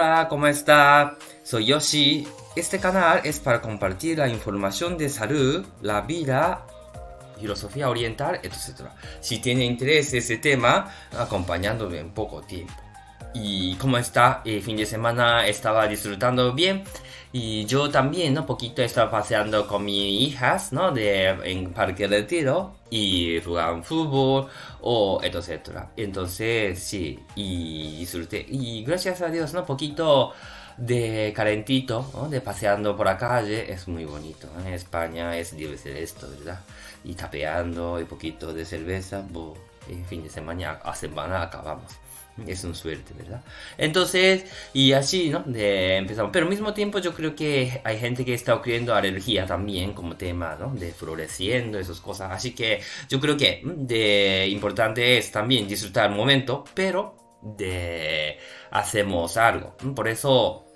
Hola, ¿cómo está? Soy Yoshi. Este canal es para compartir la información de salud, la vida, filosofía oriental, etc. Si tiene interés ese tema, acompañándome en poco tiempo. ¿Y cómo está? El fin de semana estaba disfrutando bien. Y yo también, ¿no? Poquito estaba paseando con mis hijas, ¿no? De, en Parque Retiro y jugaban fútbol o etcétera. Entonces, sí, y disfruté. Y gracias a Dios, ¿no? Poquito de calentito, ¿no? De paseando por la calle, es muy bonito. En España es debe ser esto, ¿verdad? Y tapeando y poquito de cerveza, bo, en fin de semana, a semana acabamos es un suerte, ¿verdad? Entonces, y así, ¿no? De, empezamos. Pero al mismo tiempo yo creo que hay gente que está ocurriendo alergia también como tema, ¿no? De floreciendo, esas cosas. Así que yo creo que de importante es también disfrutar el momento, pero de hacemos algo. Por eso,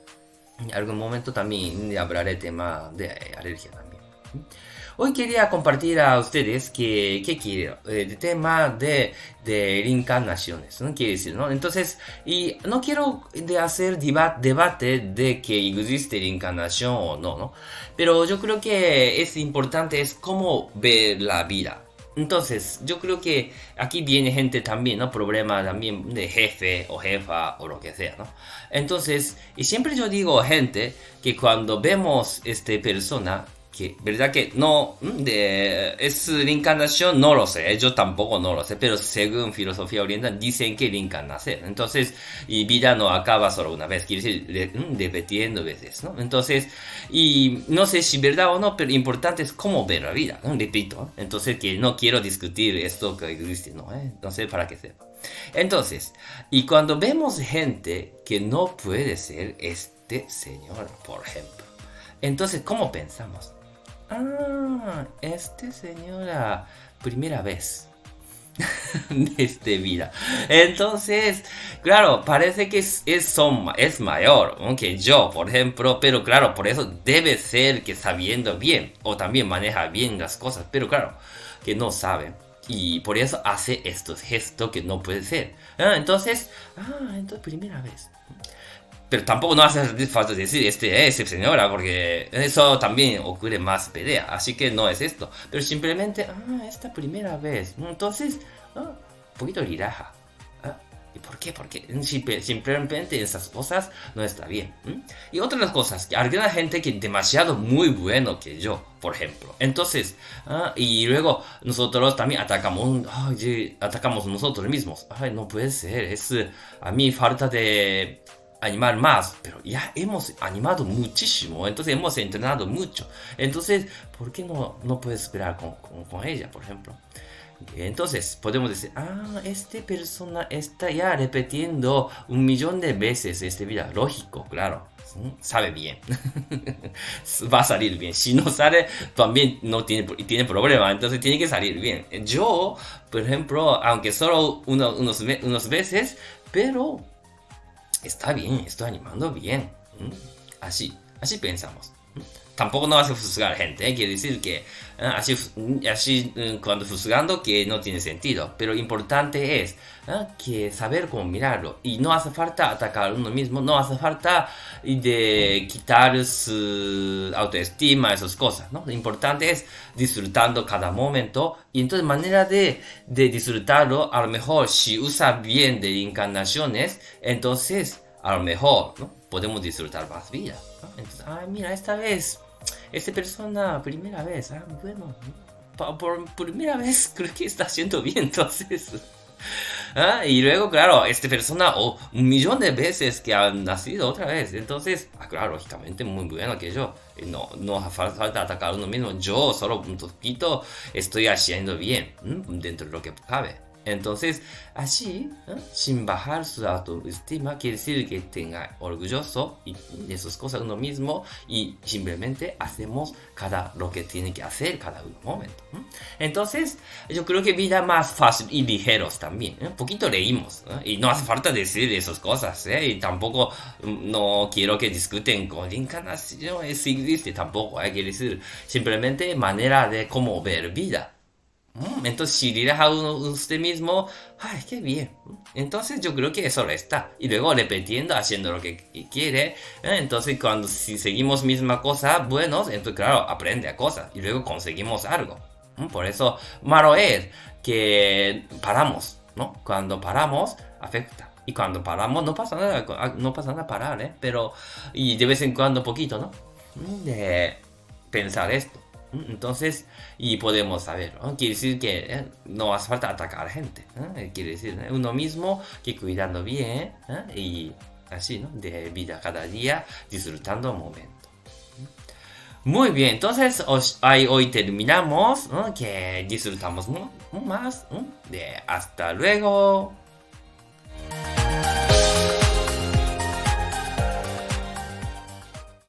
en algún momento también hablaré tema de alergia. Hoy quería compartir a ustedes que, que quiero, el eh, tema de, de reencarnaciones, ¿no? Quiere decir, ¿no? Entonces, y no quiero de hacer debate de que existe reencarnación o no, ¿no? Pero yo creo que es importante es cómo ver la vida. Entonces, yo creo que aquí viene gente también, ¿no? Problema también de jefe o jefa o lo que sea, ¿no? Entonces, y siempre yo digo a gente que cuando vemos este persona, que, ¿verdad que no? De, ¿Es reencarnación? No lo sé, yo tampoco no lo sé, pero según filosofía oriental dicen que reencarnación. Entonces, y vida no acaba solo una vez, quiere decir repitiendo veces, ¿no? Entonces, y no sé si verdad o no, pero importante es cómo ver la vida, ¿no? Repito, entonces que no quiero discutir esto que existe, ¿no? ¿Eh? Sé para qué sepa. Entonces, y cuando vemos gente que no puede ser este señor, por ejemplo, entonces, ¿cómo pensamos? Ah, este señora, primera vez de este vida. Entonces, claro, parece que es, es, es mayor que yo, por ejemplo, pero claro, por eso debe ser que sabiendo bien o también maneja bien las cosas, pero claro, que no sabe. Y por eso hace estos gestos que no puede ser. Ah, entonces, ah, entonces primera vez. Pero tampoco no hace falta decir este es señora, porque eso también ocurre más pelea. Así que no es esto. Pero simplemente, ah, esta primera vez. Entonces, ah, un poquito relaja. Ah, ¿Y por qué? Porque simplemente esas cosas no está bien. Y otras cosas, que alguna gente que demasiado muy bueno que yo, por ejemplo. Entonces, ah, y luego nosotros también atacamos, atacamos nosotros mismos. Ay, no puede ser, es a mí falta de animar más, pero ya hemos animado muchísimo, entonces hemos entrenado mucho. Entonces, ¿por qué no, no puedes esperar con, con, ella, por ejemplo? Entonces, podemos decir, ah, esta persona está ya repitiendo un millón de veces este vida. Lógico, claro. Sabe bien. Va a salir bien. Si no sale, también no tiene, tiene problema. Entonces tiene que salir bien. Yo, por ejemplo, aunque solo unos, unos veces, pero está bien, estoy animando bien. Así, así pensamos. Tampoco no hace juzgar gente, ¿eh? quiere decir que ¿eh? así, así mm, cuando juzgando que no tiene sentido, pero importante es ¿eh? que saber cómo mirarlo y no hace falta atacar a uno mismo, no hace falta de quitar su autoestima, esas cosas, ¿no? Lo importante es disfrutando cada momento y entonces manera de, de disfrutarlo, a lo mejor si usa bien de encarnaciones, entonces a lo mejor ¿no? Podemos disfrutar más vida. Entonces, ay, mira, esta vez esta persona, primera vez, ah, bueno, por, primera vez creo que está haciendo bien, entonces. ¿Ah? Y luego, claro, esta persona, o un millón de veces que ha nacido otra vez. Entonces, ah, claro, lógicamente muy bueno que yo. No, no hace falta atacar a uno mismo. Yo solo un poquito estoy haciendo bien dentro de lo que cabe. Entonces, así, sin bajar su autoestima, quiere decir que tenga orgulloso de sus cosas uno mismo y simplemente hacemos cada lo que tiene que hacer cada momento. Entonces, yo creo que vida más fácil y ligeros también. Un poquito leímos y no hace falta decir esas cosas. ¿eh? Y tampoco mm, no quiero que discuten con encarnación, si existe tampoco. ¿eh? Quiere decir simplemente manera de cómo ver vida. Mm, Entonces, si dirás a usted mismo, ay, qué bien. Entonces, yo creo que eso está. Y luego repitiendo, haciendo lo que qu- quiere. ¿eh? Entonces, cuando si seguimos misma cosa, bueno, entonces, claro, aprende a cosas. Y luego conseguimos algo. Por eso, malo es que paramos, ¿no? Cuando paramos, afecta. Y cuando paramos, no pasa nada, ah, no pasa nada parar, ¿eh? Pero, y de vez en cuando, poquito, ¿no? Mm, De pensar esto. Entonces, y podemos saber. Quiere decir que eh, no hace falta atacar gente. ¿eh? Quiere decir, uno mismo que cuidando bien y así. De vida cada día, disfrutando el momento. Muy bien, entonces ahí hoy terminamos, que disfrutamos más. hasta luego.